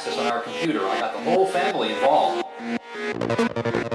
access on our computer. I got the whole family involved.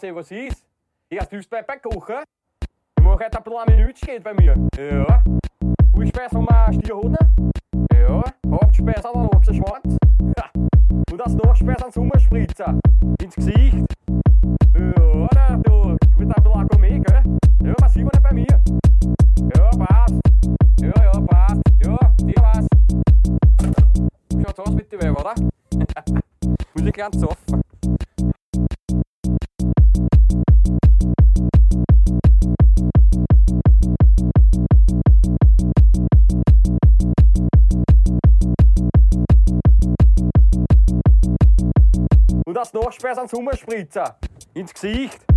ser vocês. E as duas vai pra coca. Morrer tá pela minute, skate bei mir. Ja. Du späst nochmal Stierhunde. Ja. Habt späst an den Ochsenschwanz. Ja. Und das noch späst an Sommerspritzer. Ins Gesicht. Ja, da, du. Mit der Black um mich, gell? Ja, was sieht man denn bei mir? Ja, passt. Ja, ja, passt. Ja, dir was. Schaut's aus mit dir, oder? Muss ich ganz offen. das noch später. Ins Gesicht.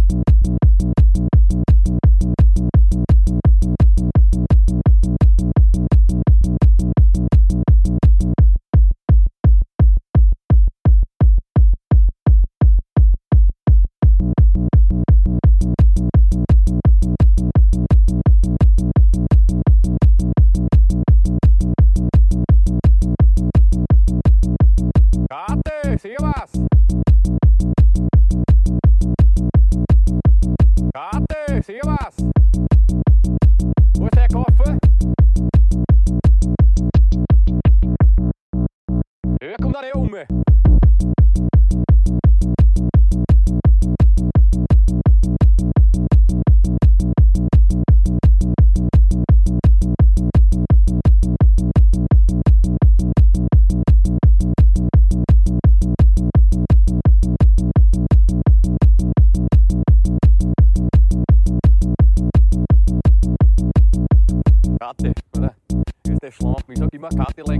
Uma Katila.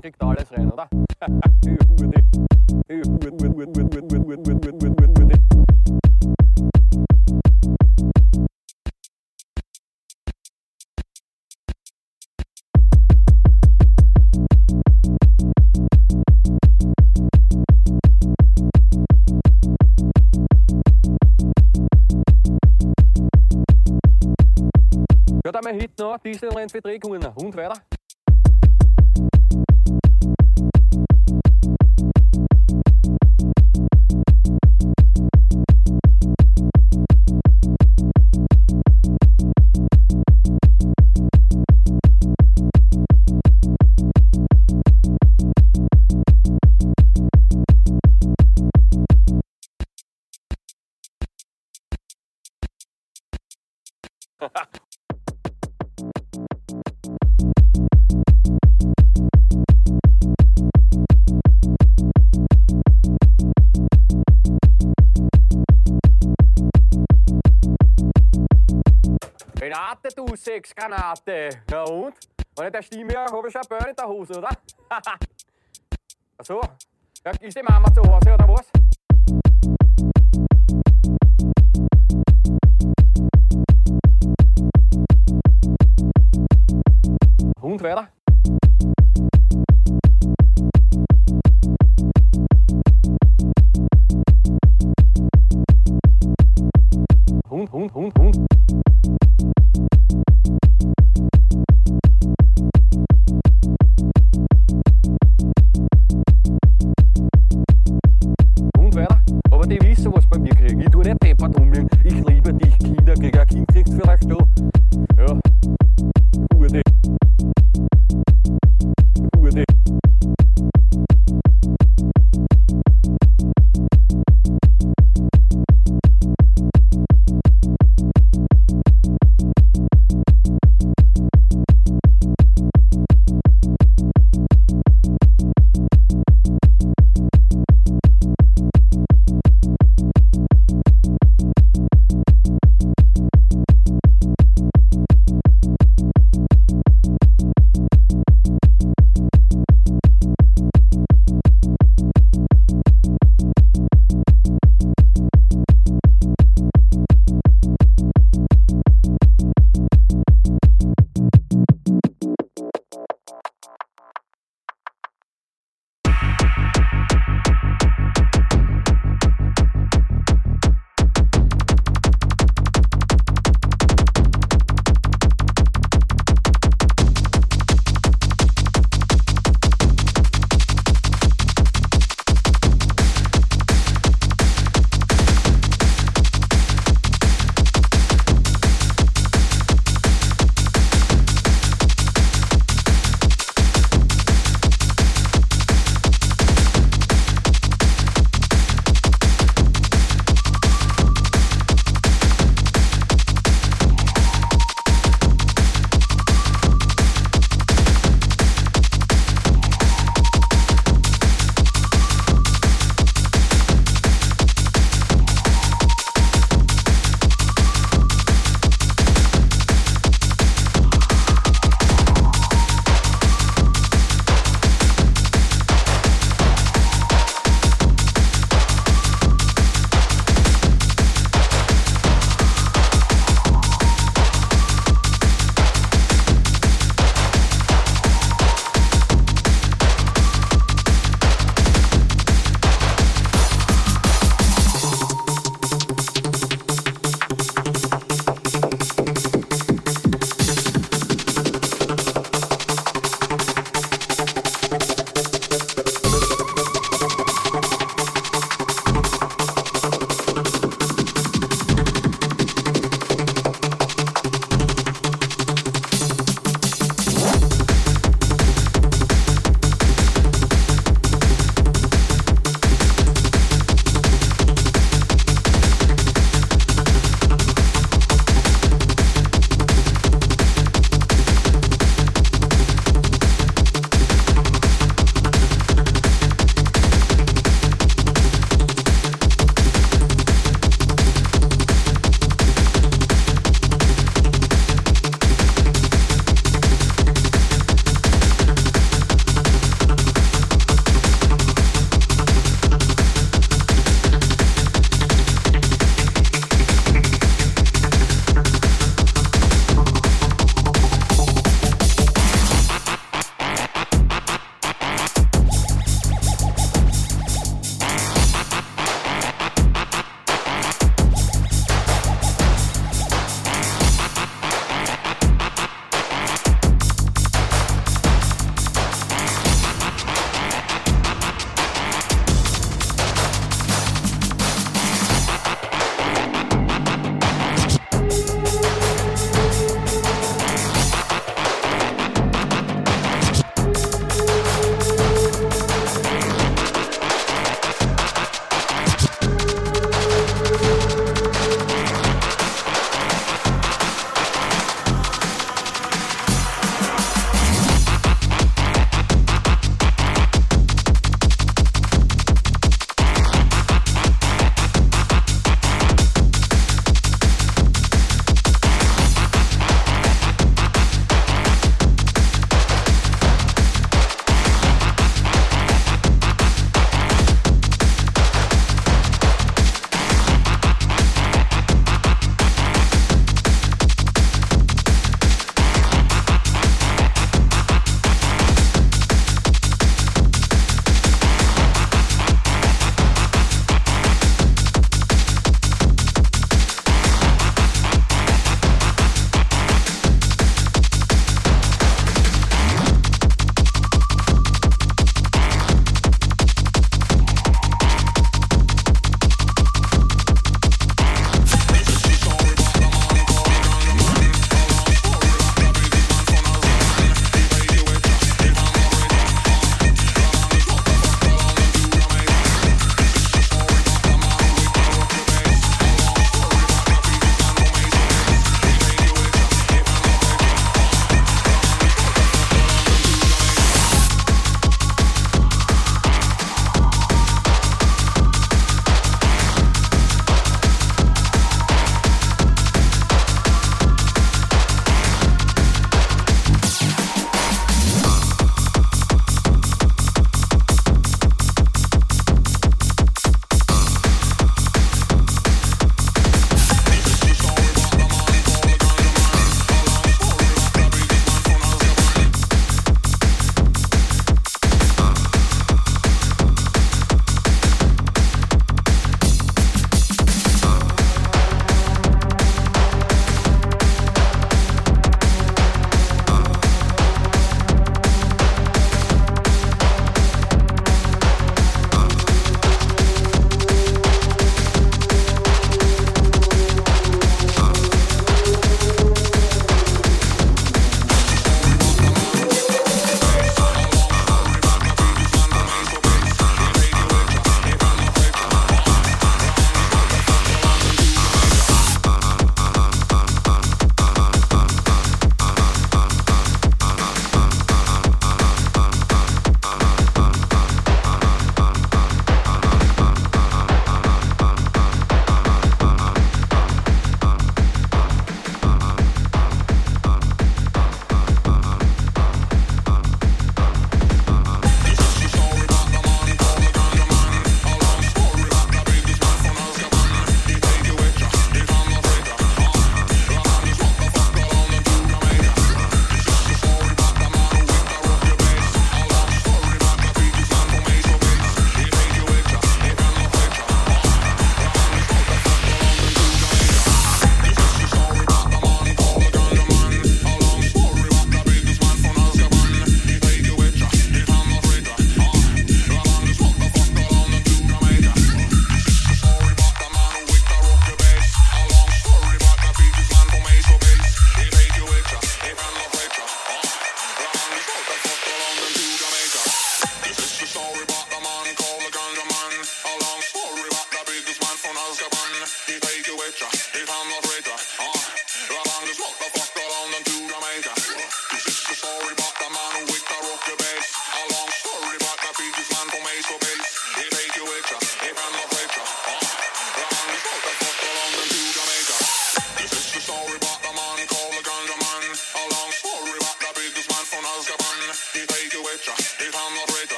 Ja, der med hit nå, diesel rent ved drikkehuden og hundvatter. Sexgranate. Ja und? Wenn ich der Stimme höre, habe ich schon Burn in der Hose, oder? Ach so. Ja, ist die Mama zu Hause, oder was?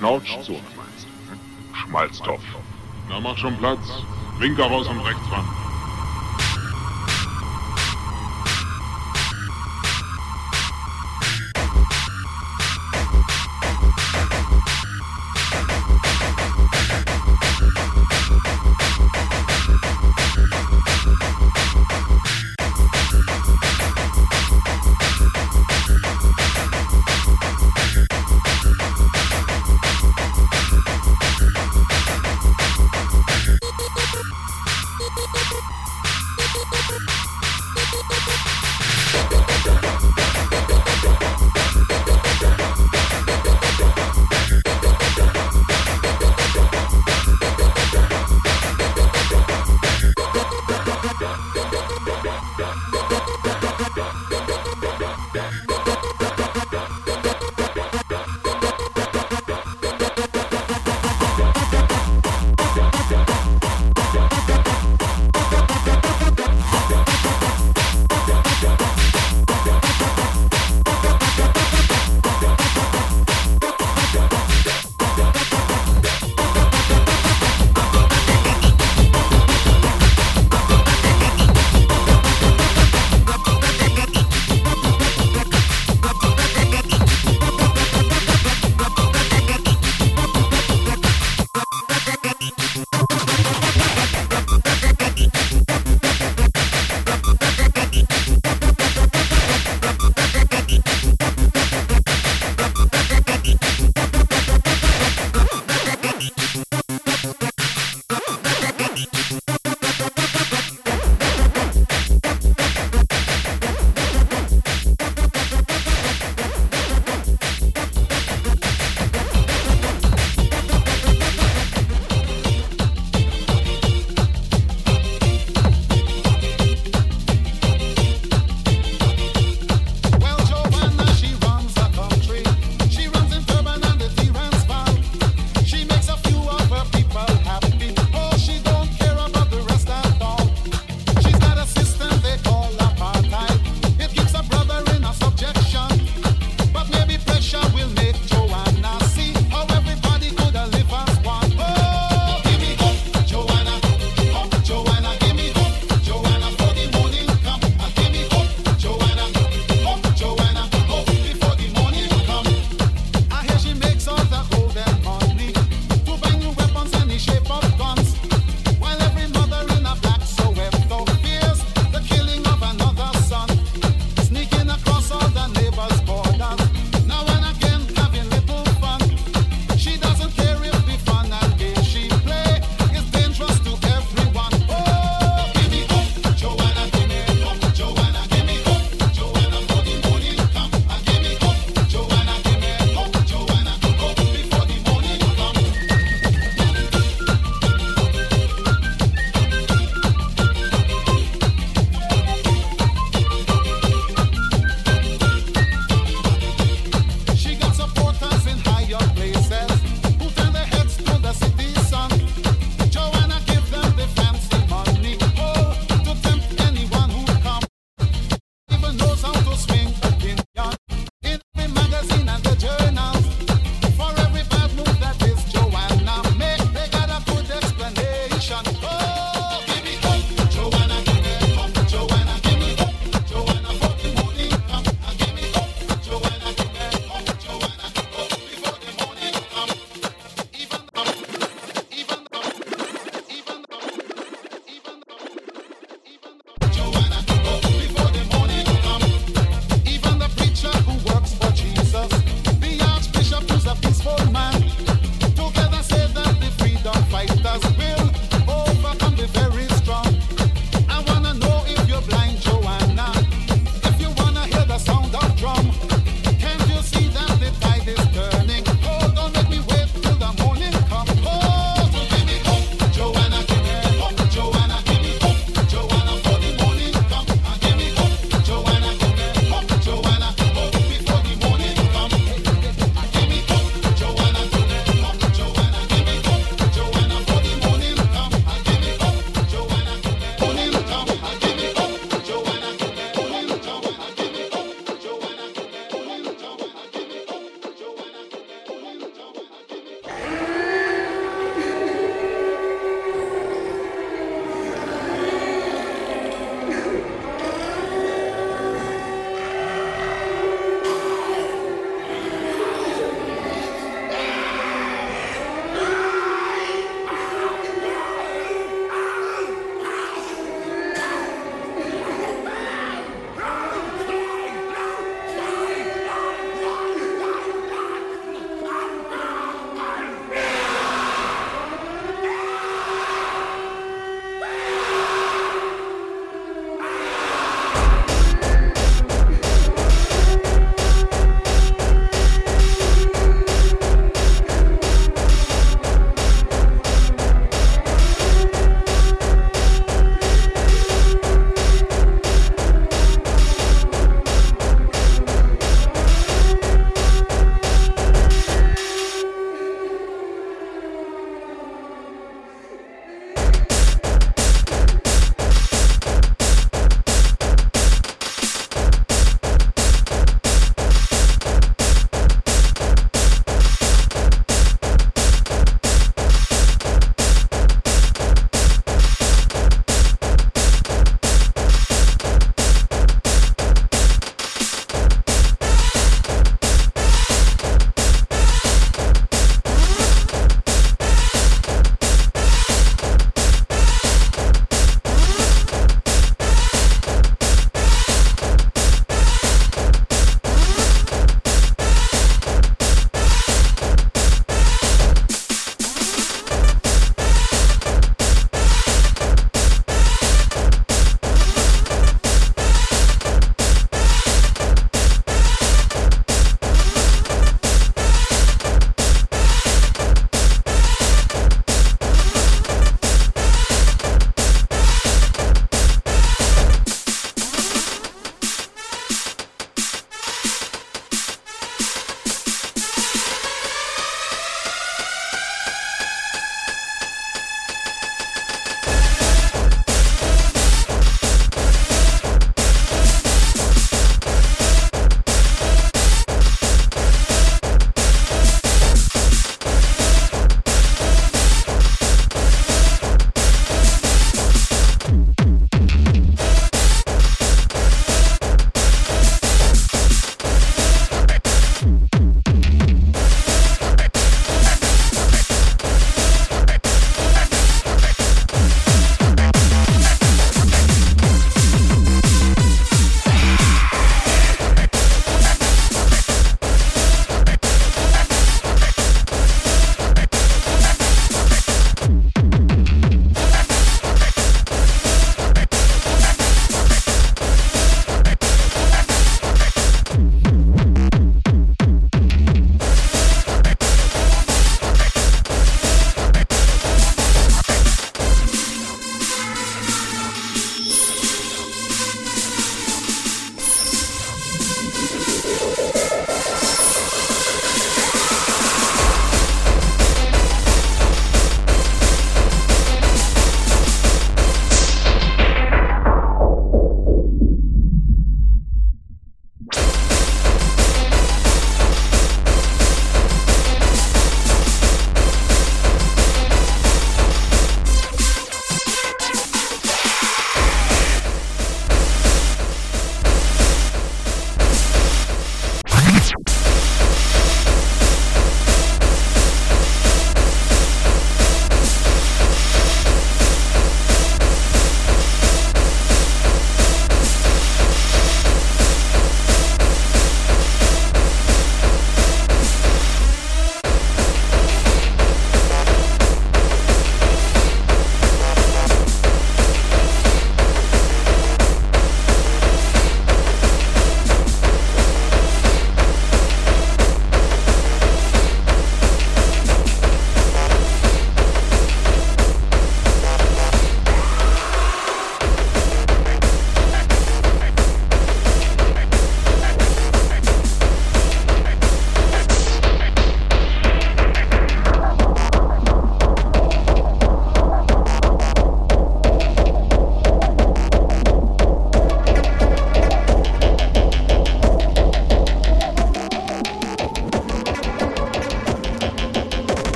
Knautschzone, meinst du? Schmalztopf. Na, mach schon Platz. Winker raus am Rechtsrand.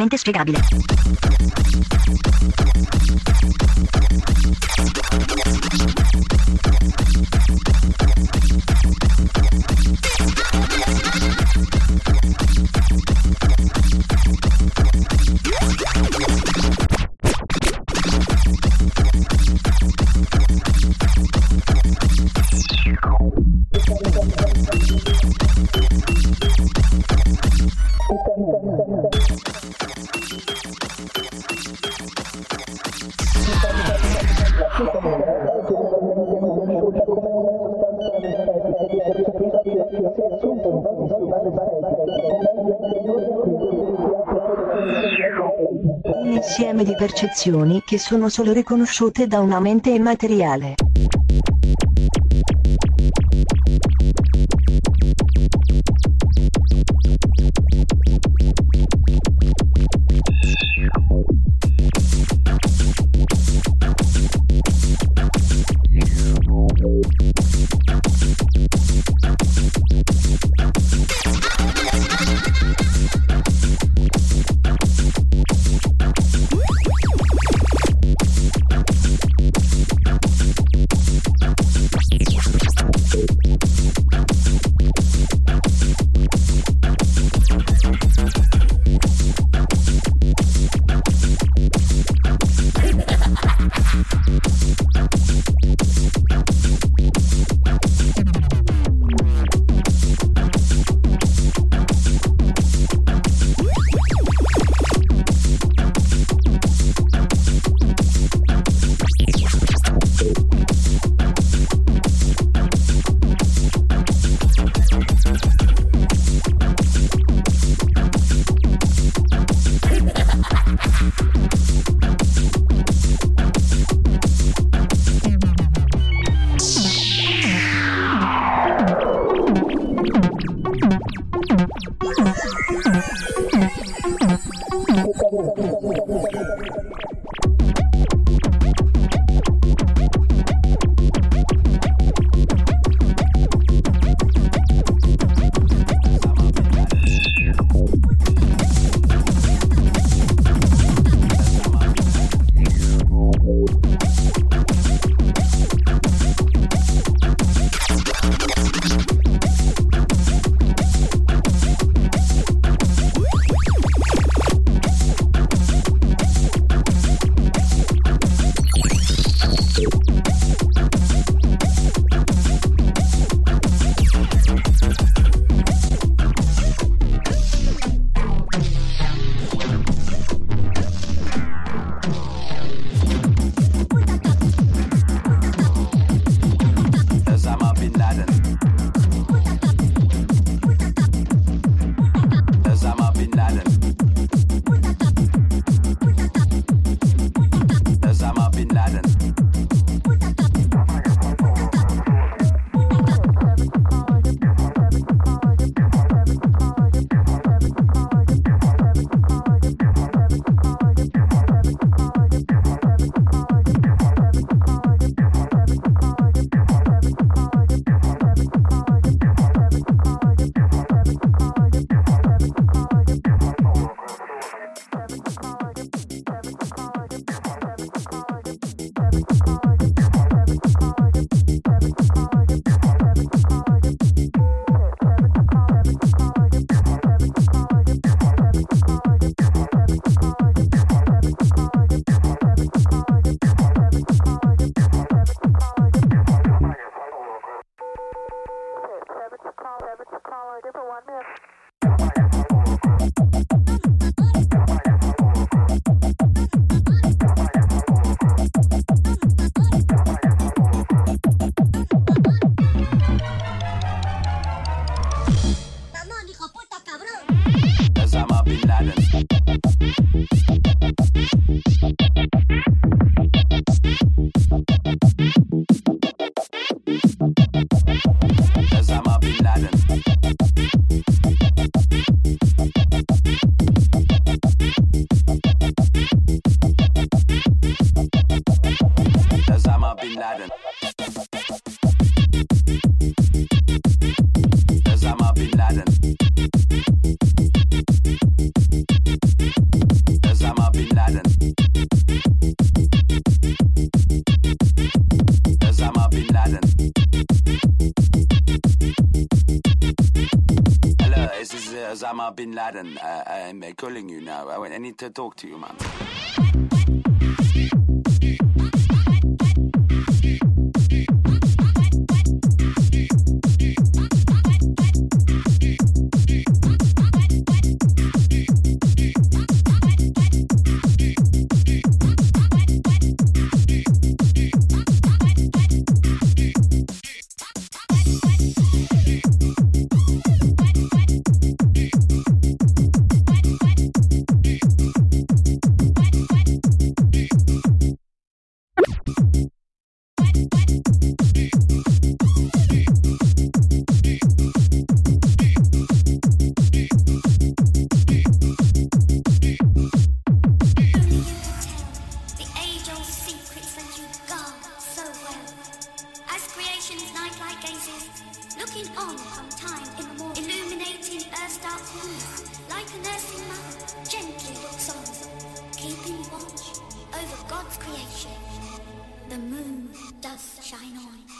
totalmente spiegabile. percezioni che sono solo riconosciute da una mente immateriale. Osama bin Laden. Uh, I'm uh, calling you now. I, I need to talk to you, man. God's creation. The moon does shine on.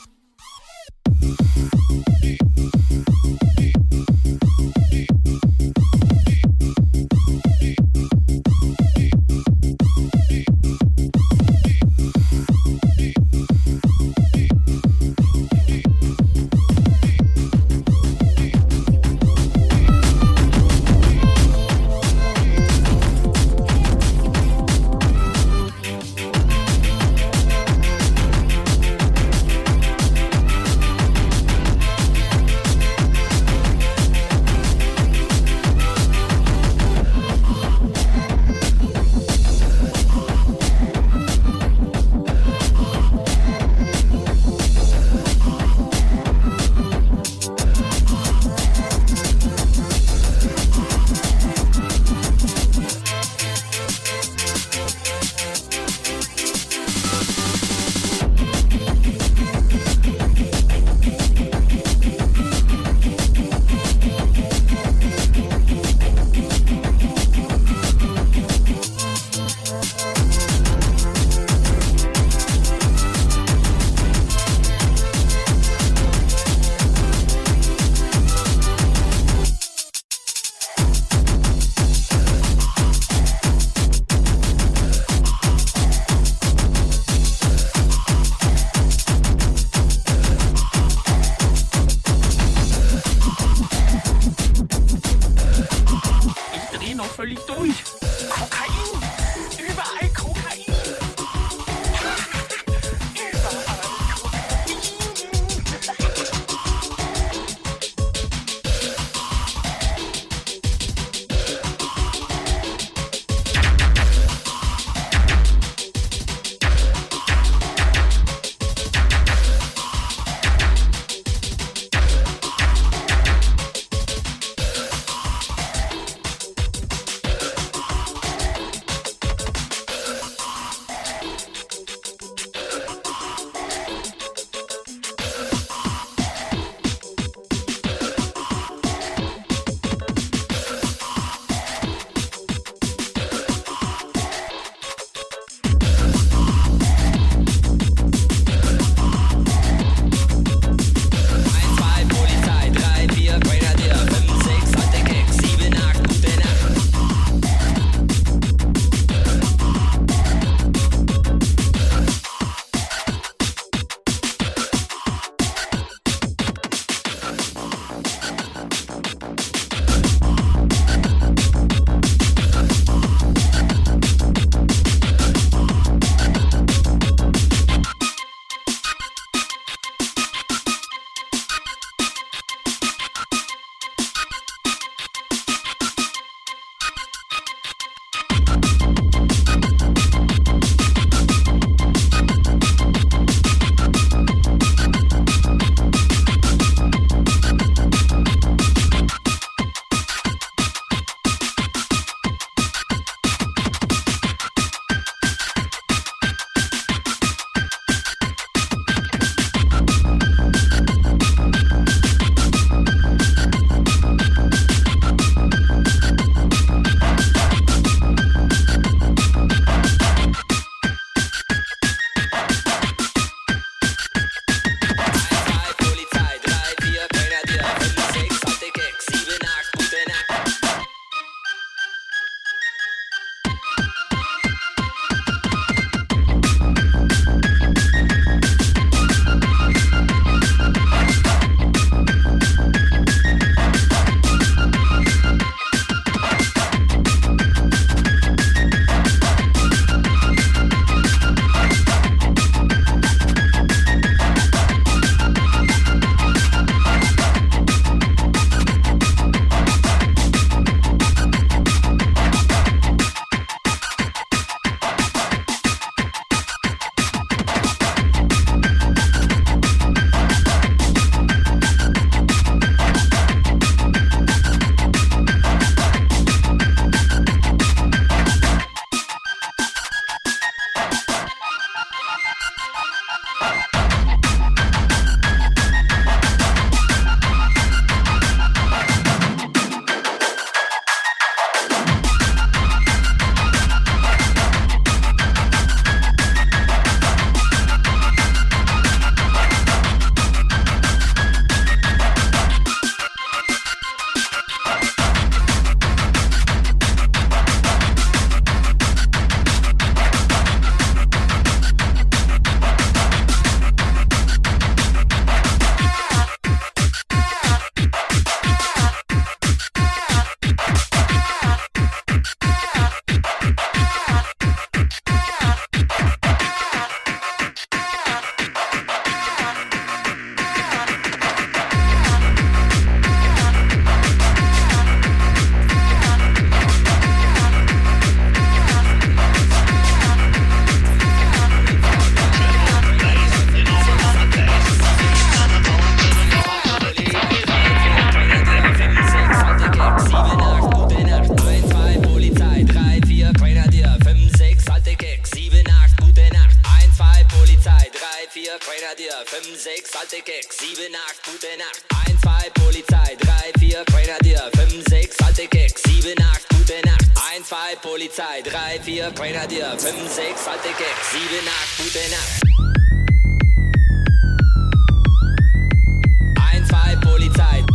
Polizei, 3, 4, Grenadier, 5, 6, alte Gags, 7, 8, gute Nacht. 1, 2, Polizei.